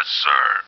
Yes, sir.